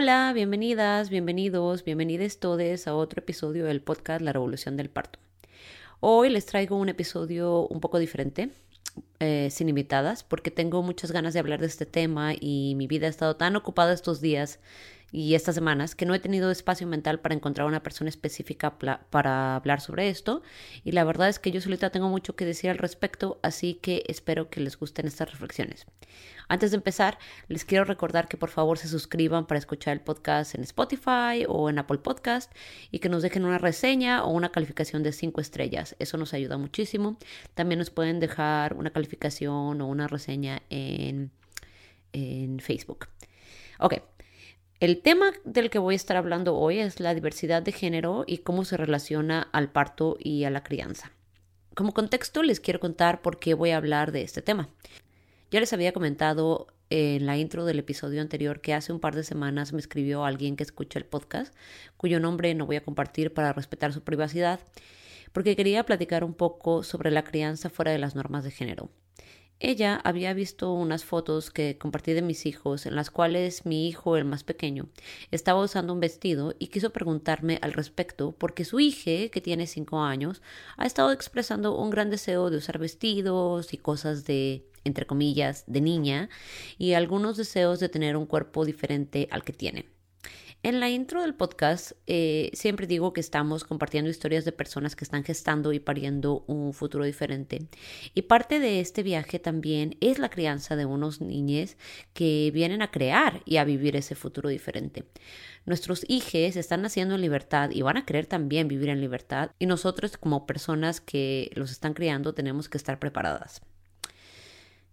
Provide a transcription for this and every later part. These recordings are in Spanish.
Hola, bienvenidas, bienvenidos, bienvenidos todos a otro episodio del podcast La Revolución del Parto. Hoy les traigo un episodio un poco diferente, eh, sin invitadas, porque tengo muchas ganas de hablar de este tema y mi vida ha estado tan ocupada estos días y estas semanas que no he tenido espacio mental para encontrar una persona específica para hablar sobre esto y la verdad es que yo solita tengo mucho que decir al respecto, así que espero que les gusten estas reflexiones. Antes de empezar, les quiero recordar que por favor se suscriban para escuchar el podcast en Spotify o en Apple Podcast y que nos dejen una reseña o una calificación de 5 estrellas. Eso nos ayuda muchísimo. También nos pueden dejar una calificación o una reseña en, en Facebook. Ok, el tema del que voy a estar hablando hoy es la diversidad de género y cómo se relaciona al parto y a la crianza. Como contexto les quiero contar por qué voy a hablar de este tema. Ya les había comentado en la intro del episodio anterior que hace un par de semanas me escribió alguien que escucha el podcast, cuyo nombre no voy a compartir para respetar su privacidad, porque quería platicar un poco sobre la crianza fuera de las normas de género. Ella había visto unas fotos que compartí de mis hijos en las cuales mi hijo, el más pequeño, estaba usando un vestido y quiso preguntarme al respecto porque su hija, que tiene cinco años, ha estado expresando un gran deseo de usar vestidos y cosas de entre comillas, de niña y algunos deseos de tener un cuerpo diferente al que tiene. En la intro del podcast eh, siempre digo que estamos compartiendo historias de personas que están gestando y pariendo un futuro diferente. Y parte de este viaje también es la crianza de unos niños que vienen a crear y a vivir ese futuro diferente. Nuestros hijos están naciendo en libertad y van a querer también vivir en libertad y nosotros como personas que los están criando tenemos que estar preparadas.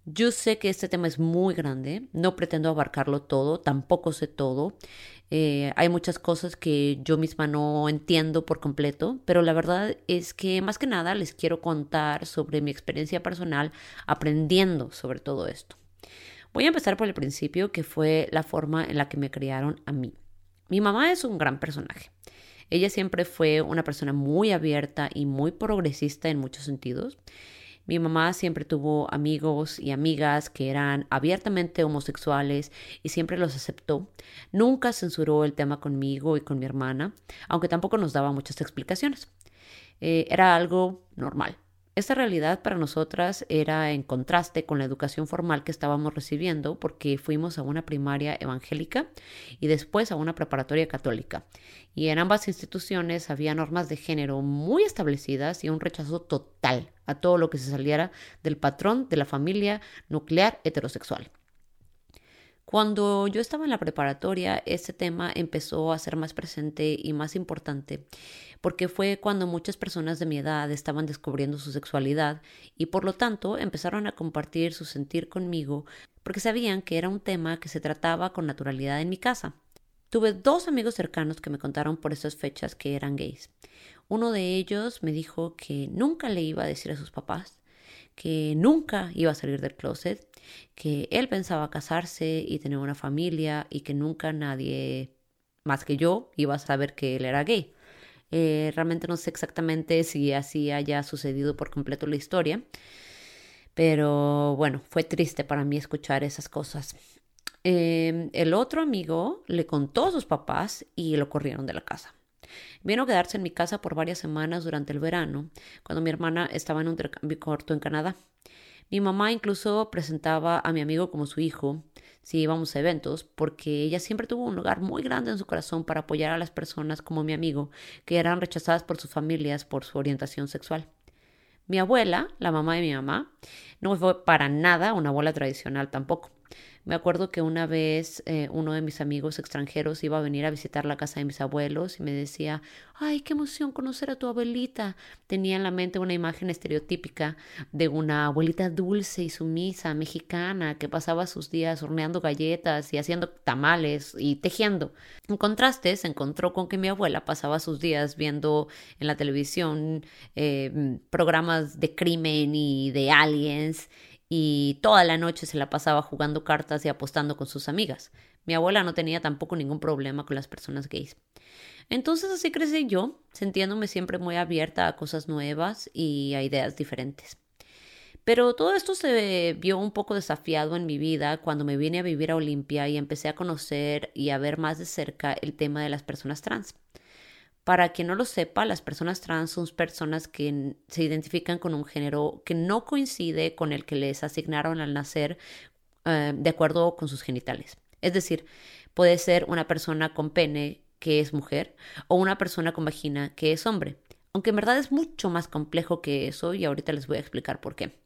Yo sé que este tema es muy grande, no pretendo abarcarlo todo, tampoco sé todo. Eh, hay muchas cosas que yo misma no entiendo por completo, pero la verdad es que más que nada les quiero contar sobre mi experiencia personal aprendiendo sobre todo esto. Voy a empezar por el principio, que fue la forma en la que me criaron a mí. Mi mamá es un gran personaje. Ella siempre fue una persona muy abierta y muy progresista en muchos sentidos. Mi mamá siempre tuvo amigos y amigas que eran abiertamente homosexuales y siempre los aceptó. Nunca censuró el tema conmigo y con mi hermana, aunque tampoco nos daba muchas explicaciones. Eh, era algo normal. Esta realidad para nosotras era en contraste con la educación formal que estábamos recibiendo porque fuimos a una primaria evangélica y después a una preparatoria católica. Y en ambas instituciones había normas de género muy establecidas y un rechazo total a todo lo que se saliera del patrón de la familia nuclear heterosexual. Cuando yo estaba en la preparatoria, este tema empezó a ser más presente y más importante, porque fue cuando muchas personas de mi edad estaban descubriendo su sexualidad y por lo tanto empezaron a compartir su sentir conmigo, porque sabían que era un tema que se trataba con naturalidad en mi casa. Tuve dos amigos cercanos que me contaron por esas fechas que eran gays. Uno de ellos me dijo que nunca le iba a decir a sus papás, que nunca iba a salir del closet, que él pensaba casarse y tener una familia y que nunca nadie más que yo iba a saber que él era gay. Eh, realmente no sé exactamente si así haya sucedido por completo la historia, pero bueno, fue triste para mí escuchar esas cosas. Em, el otro amigo le contó a sus papás y lo corrieron de la casa. Vino a quedarse en mi casa por varias semanas durante el verano, cuando mi hermana estaba en un intercambio corto en Canadá. Mi mamá incluso presentaba a mi amigo como su hijo si íbamos a eventos, porque ella siempre tuvo un lugar muy grande en su corazón para apoyar a las personas como mi amigo, que eran rechazadas por sus familias por su orientación sexual. Mi abuela, la mamá de mi mamá, no fue para nada una abuela tradicional tampoco. Me acuerdo que una vez eh, uno de mis amigos extranjeros iba a venir a visitar la casa de mis abuelos y me decía, ay, qué emoción conocer a tu abuelita. Tenía en la mente una imagen estereotípica de una abuelita dulce y sumisa, mexicana, que pasaba sus días horneando galletas y haciendo tamales y tejiendo. En contraste, se encontró con que mi abuela pasaba sus días viendo en la televisión eh, programas de crimen y de aliens y toda la noche se la pasaba jugando cartas y apostando con sus amigas. Mi abuela no tenía tampoco ningún problema con las personas gays. Entonces así crecí yo, sintiéndome siempre muy abierta a cosas nuevas y a ideas diferentes. Pero todo esto se vio un poco desafiado en mi vida cuando me vine a vivir a Olimpia y empecé a conocer y a ver más de cerca el tema de las personas trans. Para quien no lo sepa, las personas trans son personas que se identifican con un género que no coincide con el que les asignaron al nacer eh, de acuerdo con sus genitales. Es decir, puede ser una persona con pene que es mujer o una persona con vagina que es hombre. Aunque en verdad es mucho más complejo que eso y ahorita les voy a explicar por qué.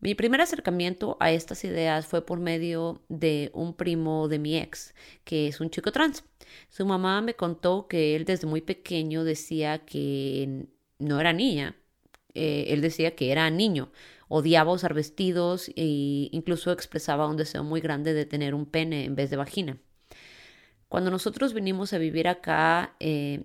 Mi primer acercamiento a estas ideas fue por medio de un primo de mi ex, que es un chico trans. Su mamá me contó que él desde muy pequeño decía que no era niña, eh, él decía que era niño, odiaba usar vestidos e incluso expresaba un deseo muy grande de tener un pene en vez de vagina. Cuando nosotros vinimos a vivir acá, eh,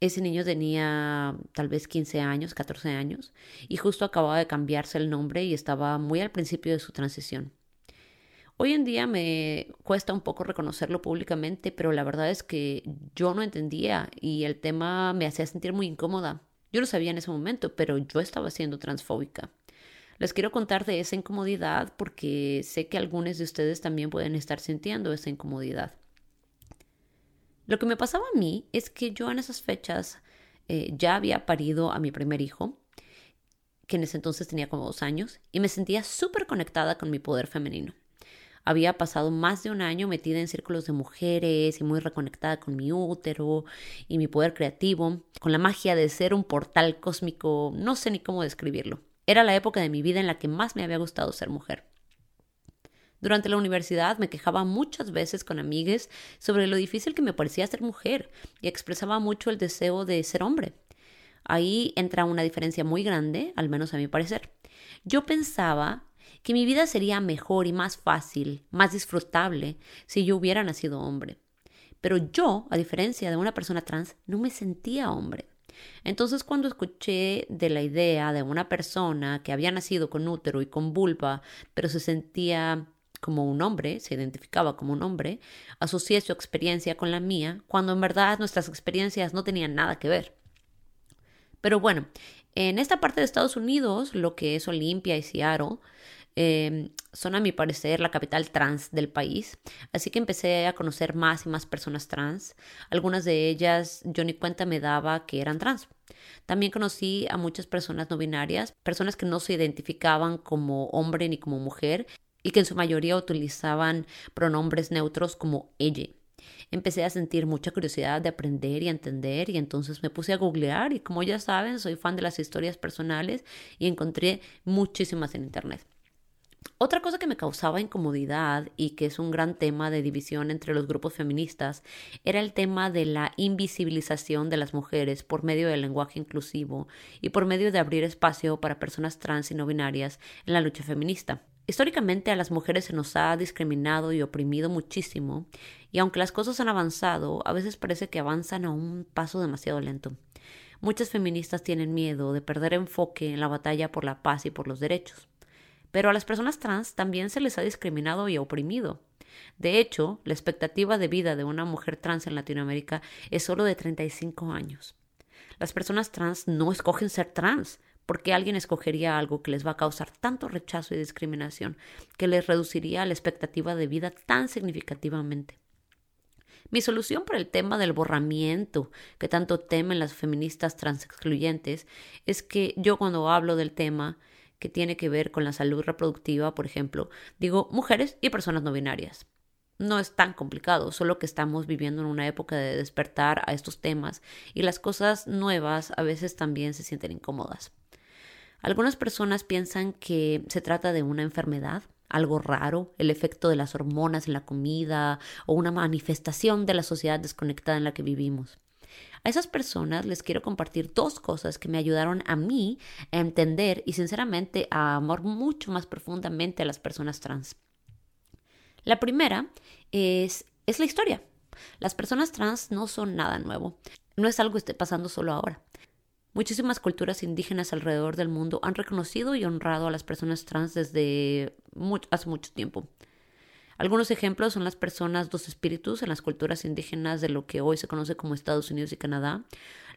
ese niño tenía tal vez 15 años, 14 años, y justo acababa de cambiarse el nombre y estaba muy al principio de su transición. Hoy en día me cuesta un poco reconocerlo públicamente, pero la verdad es que yo no entendía y el tema me hacía sentir muy incómoda. Yo lo sabía en ese momento, pero yo estaba siendo transfóbica. Les quiero contar de esa incomodidad porque sé que algunos de ustedes también pueden estar sintiendo esa incomodidad. Lo que me pasaba a mí es que yo en esas fechas eh, ya había parido a mi primer hijo, que en ese entonces tenía como dos años, y me sentía súper conectada con mi poder femenino. Había pasado más de un año metida en círculos de mujeres y muy reconectada con mi útero y mi poder creativo, con la magia de ser un portal cósmico, no sé ni cómo describirlo. Era la época de mi vida en la que más me había gustado ser mujer. Durante la universidad me quejaba muchas veces con amigues sobre lo difícil que me parecía ser mujer y expresaba mucho el deseo de ser hombre. Ahí entra una diferencia muy grande, al menos a mi parecer. Yo pensaba que mi vida sería mejor y más fácil, más disfrutable si yo hubiera nacido hombre. Pero yo, a diferencia de una persona trans, no me sentía hombre. Entonces cuando escuché de la idea de una persona que había nacido con útero y con vulva, pero se sentía como un hombre, se identificaba como un hombre, asocié su experiencia con la mía, cuando en verdad nuestras experiencias no tenían nada que ver. Pero bueno, en esta parte de Estados Unidos, lo que es Olimpia y Seattle, em, son a mi parecer la capital trans del país, así que empecé a conocer más y más personas trans. Algunas de ellas yo ni cuenta me daba que eran trans. También conocí a muchas personas no binarias, personas que no se identificaban como hombre ni como mujer y que en su mayoría utilizaban pronombres neutros como ella. Empecé a sentir mucha curiosidad de aprender y entender y entonces me puse a googlear y como ya saben soy fan de las historias personales y encontré muchísimas en internet. Otra cosa que me causaba incomodidad y que es un gran tema de división entre los grupos feministas era el tema de la invisibilización de las mujeres por medio del lenguaje inclusivo y por medio de abrir espacio para personas trans y no binarias en la lucha feminista. Históricamente a las mujeres se nos ha discriminado y oprimido muchísimo, y aunque las cosas han avanzado, a veces parece que avanzan a un paso demasiado lento. Muchas feministas tienen miedo de perder enfoque en la batalla por la paz y por los derechos. Pero a las personas trans también se les ha discriminado y oprimido. De hecho, la expectativa de vida de una mujer trans en Latinoamérica es solo de 35 años. Las personas trans no escogen ser trans, ¿Por qué alguien escogería algo que les va a causar tanto rechazo y discriminación que les reduciría la expectativa de vida tan significativamente? Mi solución para el tema del borramiento que tanto temen las feministas transexcluyentes es que yo cuando hablo del tema que tiene que ver con la salud reproductiva, por ejemplo, digo mujeres y personas no binarias. No es tan complicado, solo que estamos viviendo en una época de despertar a estos temas y las cosas nuevas a veces también se sienten incómodas. Algunas personas piensan que se trata de una enfermedad, algo raro, el efecto de las hormonas en la comida o una manifestación de la sociedad desconectada en la que vivimos. A esas personas les quiero compartir dos cosas que me ayudaron a mí a entender y sinceramente a amar mucho más profundamente a las personas trans. La primera es, es la historia. Las personas trans no son nada nuevo. No es algo que esté pasando solo ahora. Muchísimas culturas indígenas alrededor del mundo han reconocido y honrado a las personas trans desde hace mucho tiempo. Algunos ejemplos son las personas dos espíritus en las culturas indígenas de lo que hoy se conoce como Estados Unidos y Canadá,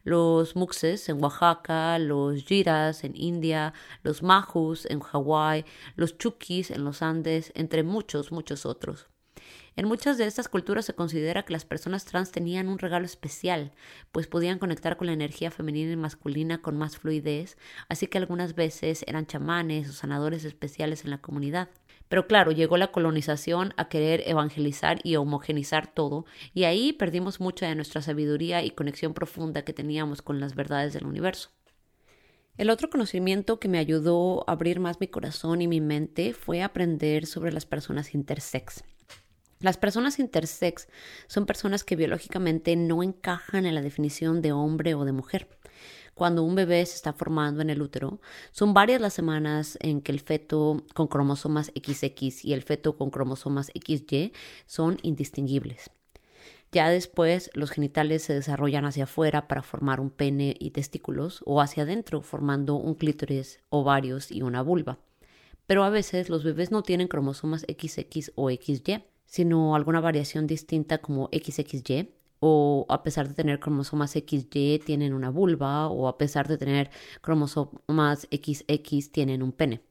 los muxes en Oaxaca, los giras en India, los mahus en Hawái, los chukis en los Andes, entre muchos, muchos otros. En muchas de estas culturas se considera que las personas trans tenían un regalo especial, pues podían conectar con la energía femenina y masculina con más fluidez, así que algunas veces eran chamanes o sanadores especiales en la comunidad. Pero claro, llegó la colonización a querer evangelizar y homogenizar todo, y ahí perdimos mucha de nuestra sabiduría y conexión profunda que teníamos con las verdades del universo. El otro conocimiento que me ayudó a abrir más mi corazón y mi mente fue aprender sobre las personas intersex. Las personas intersex son personas que biológicamente no encajan en la definición de hombre o de mujer. Cuando un bebé se está formando en el útero, son varias las semanas en que el feto con cromosomas XX y el feto con cromosomas XY son indistinguibles. Ya después los genitales se desarrollan hacia afuera para formar un pene y testículos o hacia adentro formando un clítoris, ovarios y una vulva. Pero a veces los bebés no tienen cromosomas XX o XY sino alguna variación distinta como XXY, o a pesar de tener cromosomas XY tienen una vulva, o a pesar de tener cromosomas XX tienen un pene.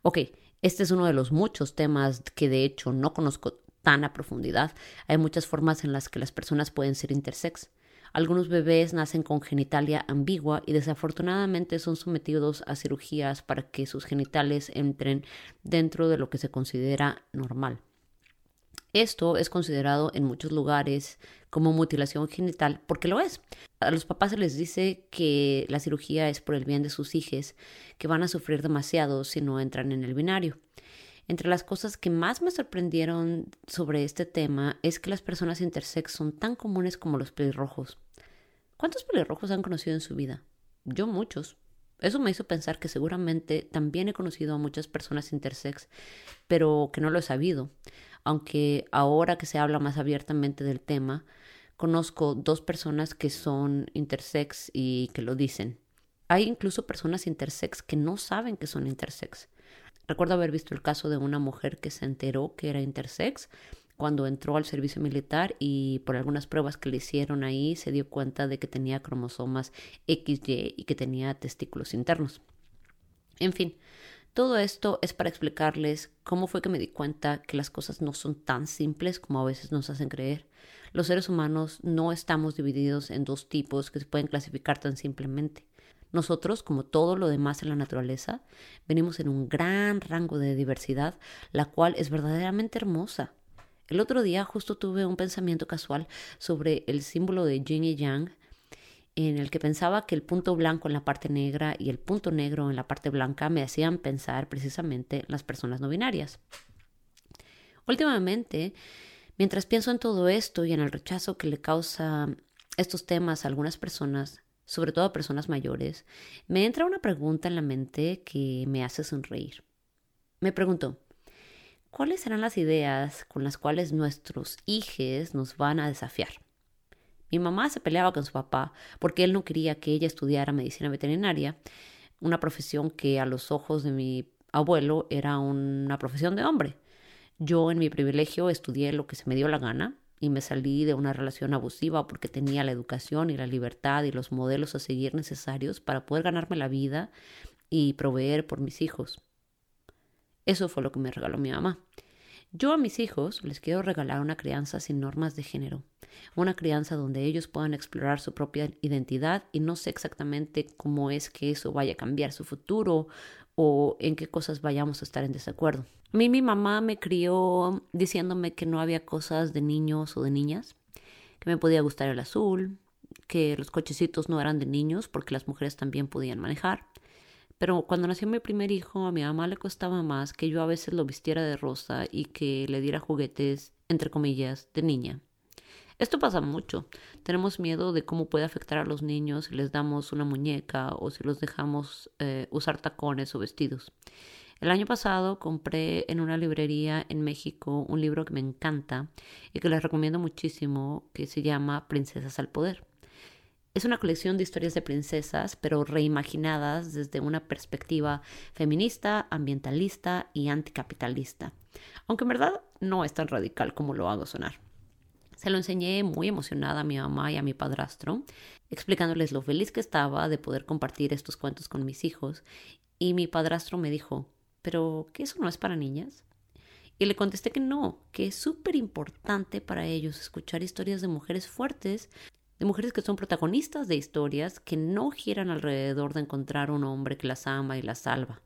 Ok, este es uno de los muchos temas que de hecho no conozco tan a profundidad. Hay muchas formas en las que las personas pueden ser intersex. Algunos bebés nacen con genitalia ambigua y desafortunadamente son sometidos a cirugías para que sus genitales entren dentro de lo que se considera normal. Esto es considerado en muchos lugares como mutilación genital porque lo es. A los papás se les dice que la cirugía es por el bien de sus hijos, que van a sufrir demasiado si no entran en el binario. Entre las cosas que más me sorprendieron sobre este tema es que las personas intersex son tan comunes como los pelirrojos. ¿Cuántos pelirrojos han conocido en su vida? Yo muchos. Eso me hizo pensar que seguramente también he conocido a muchas personas intersex, pero que no lo he sabido aunque ahora que se habla más abiertamente del tema, conozco dos personas que son intersex y que lo dicen. Hay incluso personas intersex que no saben que son intersex. Recuerdo haber visto el caso de una mujer que se enteró que era intersex cuando entró al servicio militar y por algunas pruebas que le hicieron ahí se dio cuenta de que tenía cromosomas XY y que tenía testículos internos. En fin, todo esto es para explicarles cómo fue que me di cuenta que las cosas no son tan simples como a veces nos hacen creer. Los seres humanos no estamos divididos en dos tipos que se pueden clasificar tan simplemente. Nosotros, como todo lo demás en la naturaleza, venimos en un gran rango de diversidad, la cual es verdaderamente hermosa. El otro día justo tuve un pensamiento casual sobre el símbolo de yin y yang en el que pensaba que el punto blanco en la parte negra y el punto negro en la parte blanca me hacían pensar precisamente en las personas no binarias. Últimamente, mientras pienso en todo esto y en el rechazo que le causa estos temas a algunas personas, sobre todo a personas mayores, me entra una pregunta en la mente que me hace sonreír. Me pregunto, ¿cuáles serán las ideas con las cuales nuestros hijos nos van a desafiar? Mi mamá se peleaba con su papá porque él no quería que ella estudiara medicina veterinaria, una profesión que a los ojos de mi abuelo era una profesión de hombre. Yo en mi privilegio estudié lo que se me dio la gana y me salí de una relación abusiva porque tenía la educación y la libertad y los modelos a seguir necesarios para poder ganarme la vida y proveer por mis hijos. Eso fue lo que me regaló mi mamá. Yo a mis hijos les quiero regalar una crianza sin normas de género, una crianza donde ellos puedan explorar su propia identidad y no sé exactamente cómo es que eso vaya a cambiar su futuro o en qué cosas vayamos a estar en desacuerdo. A mí mi mamá me crió diciéndome que no había cosas de niños o de niñas, que me podía gustar el azul, que los cochecitos no eran de niños porque las mujeres también podían manejar, Pero cuando nació mi primer hijo, a mi mamá le costaba más que yo a veces lo vistiera de rosa y que le diera juguetes, entre comillas, de niña. Esto pasa mucho. Tenemos miedo de cómo puede afectar a los niños si les damos una muñeca o si los dejamos eh, usar tacones o vestidos. El año pasado compré en una librería en México un libro que me encanta y que les recomiendo muchísimo, que se llama Princesas al Poder. Es una colección de historias de princesas, pero reimaginadas desde una perspectiva feminista, ambientalista y anticapitalista. Aunque en verdad no es tan radical como lo hago sonar. Se lo enseñé muy emocionada a mi mamá y a mi padrastro, explicándoles lo feliz que estaba de poder compartir estos cuentos con mis hijos. Y mi padrastro me dijo, ¿pero qué eso no es para niñas? Y le contesté que no, que es súper importante para ellos escuchar historias de mujeres fuertes, de mujeres que son protagonistas de historias que no giran alrededor de encontrar un hombre que las ama y las salva.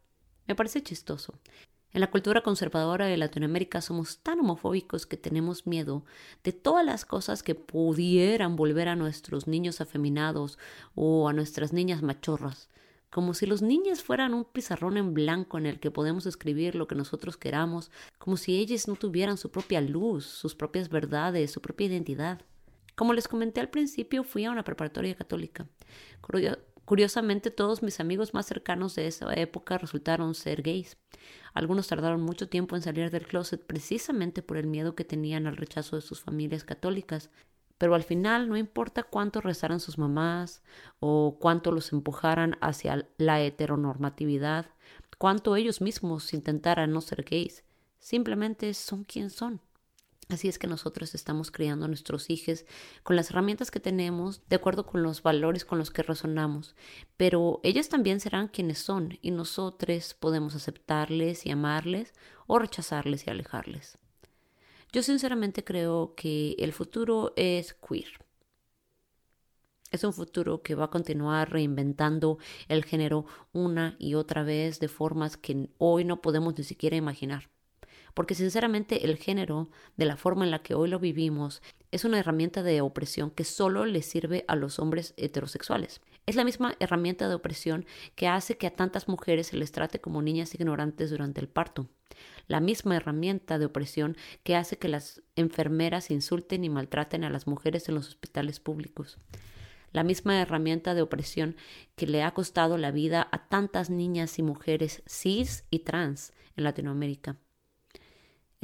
Me parece chistoso. En la cultura conservadora de Latinoamérica somos tan homofóbicos que tenemos miedo de todas las cosas que pudieran volver a nuestros niños afeminados o a nuestras niñas machorras, como si los niños fueran un pizarrón en blanco en el que podemos escribir lo que nosotros queramos, como si ellas no tuvieran su propia luz, sus propias verdades, su propia identidad. Como les comenté al principio, fui a una preparatoria católica. Curiosamente, todos mis amigos más cercanos de esa época resultaron ser gays. Algunos tardaron mucho tiempo en salir del closet precisamente por el miedo que tenían al rechazo de sus familias católicas. Pero al final no importa cuánto rezaran sus mamás o cuánto los empujaran hacia la heteronormatividad, cuánto ellos mismos intentaran no ser gays, simplemente son quien son. Así es que nosotros estamos criando a nuestros hijos con las herramientas que tenemos, de acuerdo con los valores con los que resonamos, pero ellas también serán quienes son y nosotros podemos aceptarles y amarles o rechazarles y alejarles. Yo sinceramente creo que el futuro es queer. Es un futuro que va a continuar reinventando el género una y otra vez de formas que hoy no podemos ni siquiera imaginar porque sinceramente el género, de la forma en la que hoy lo vivimos, es una herramienta de opresión que solo le sirve a los hombres heterosexuales. Es la misma herramienta de opresión que hace que a tantas mujeres se les trate como niñas ignorantes durante el parto. La misma herramienta de opresión que hace que las enfermeras insulten y maltraten a las mujeres en los hospitales públicos la misma herramienta de opresión que le ha costado la vida a tantas niñas y mujeres cis y trans en Latinoamérica.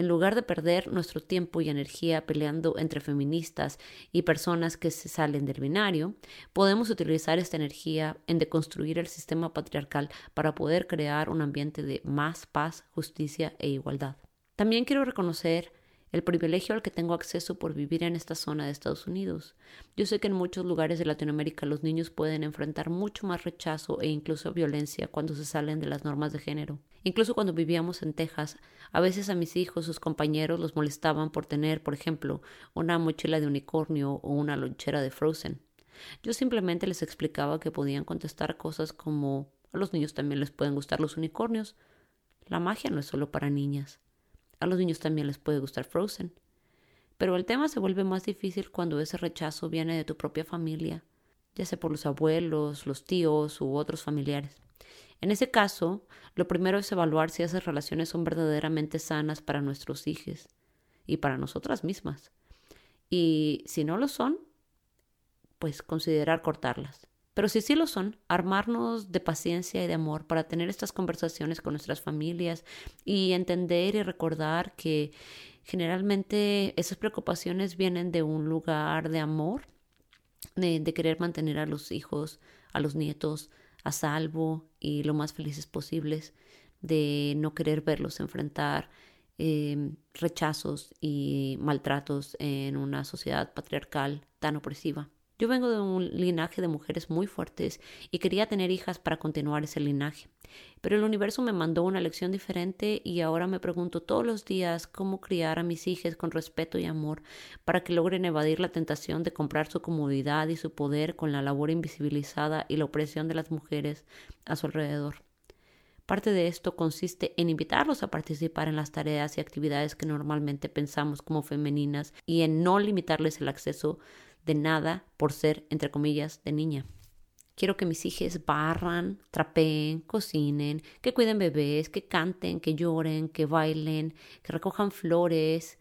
En lugar de perder nuestro tiempo y energía peleando entre feministas y personas que se salen del binario, podemos utilizar esta energía en deconstruir el sistema patriarcal para poder crear un ambiente de más paz, justicia e igualdad. También quiero reconocer el privilegio al que tengo acceso por vivir en esta zona de Estados Unidos. Yo sé que en muchos lugares de Latinoamérica los niños pueden enfrentar mucho más rechazo e incluso violencia cuando se salen de las normas de género. Incluso cuando vivíamos en Texas, a veces a mis hijos, sus compañeros los molestaban por tener, por ejemplo, una mochila de unicornio o una lonchera de Frozen. Yo simplemente les explicaba que podían contestar cosas como a los niños también les pueden gustar los unicornios. La magia no es solo para niñas. A los niños también les puede gustar Frozen. Pero el tema se vuelve más difícil cuando ese rechazo viene de tu propia familia, ya sea por los abuelos, los tíos u otros familiares. En ese caso, lo primero es evaluar si esas relaciones son verdaderamente sanas para nuestros hijos y para nosotras mismas. Y si no lo son, pues considerar cortarlas. Pero si sí lo son, armarnos de paciencia y de amor para tener estas conversaciones con nuestras familias y entender y recordar que generalmente esas preocupaciones vienen de un lugar de amor, de, querer mantener a los hijos, a los nietos a salvo y lo más felices posibles, de no querer verlos enfrentar em, rechazos y maltratos en una sociedad patriarcal tan opresiva. Yo vengo de un linaje de mujeres muy fuertes y quería tener hijas para continuar ese linaje. Pero el universo me mandó una lección diferente y ahora me pregunto todos los días cómo criar a mis hijas con respeto y amor para que logren evadir la tentación de comprar su comodidad y su poder con la labor invisibilizada y la opresión de las mujeres a su alrededor. Parte de esto consiste en invitarlos a participar en las tareas y actividades que normalmente pensamos como femeninas y en no limitarles el acceso de nada por ser, entre comillas, de niña. Quiero que mis hijos barran, trapeen, cocinen, que cuiden bebés, que canten, que lloren, que bailen, que recojan flores.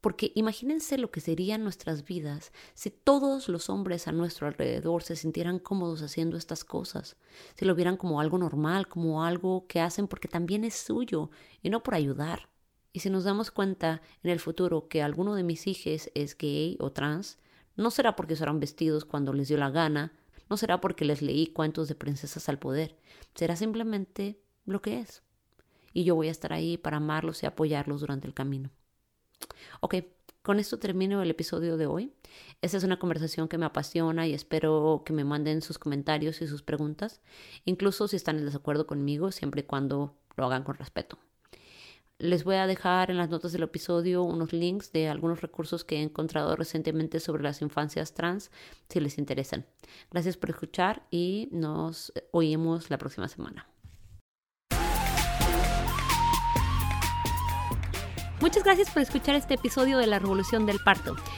Porque imagínense lo que serían nuestras vidas si todos los hombres a nuestro alrededor se sintieran cómodos haciendo estas cosas, si lo vieran como algo normal, como algo que hacen porque también es suyo y no por ayudar. Y si nos damos cuenta en el futuro que alguno de mis hijos es gay o trans, no será porque usaron vestidos cuando les dio la gana, no será porque les leí cuentos de princesas al poder, será simplemente lo que es. Y yo voy a estar ahí para amarlos y apoyarlos durante el camino. Ok, con esto termino el episodio de hoy. Esta es una conversación que me apasiona y espero que me manden sus comentarios y sus preguntas, incluso si están en desacuerdo conmigo, siempre y cuando lo hagan con respeto. Les voy a dejar en las notas del episodio unos links de algunos recursos que he encontrado recientemente sobre las infancias trans, si les interesan. Gracias por escuchar y nos oímos la próxima semana. Muchas gracias por escuchar este episodio de La Revolución del Parto.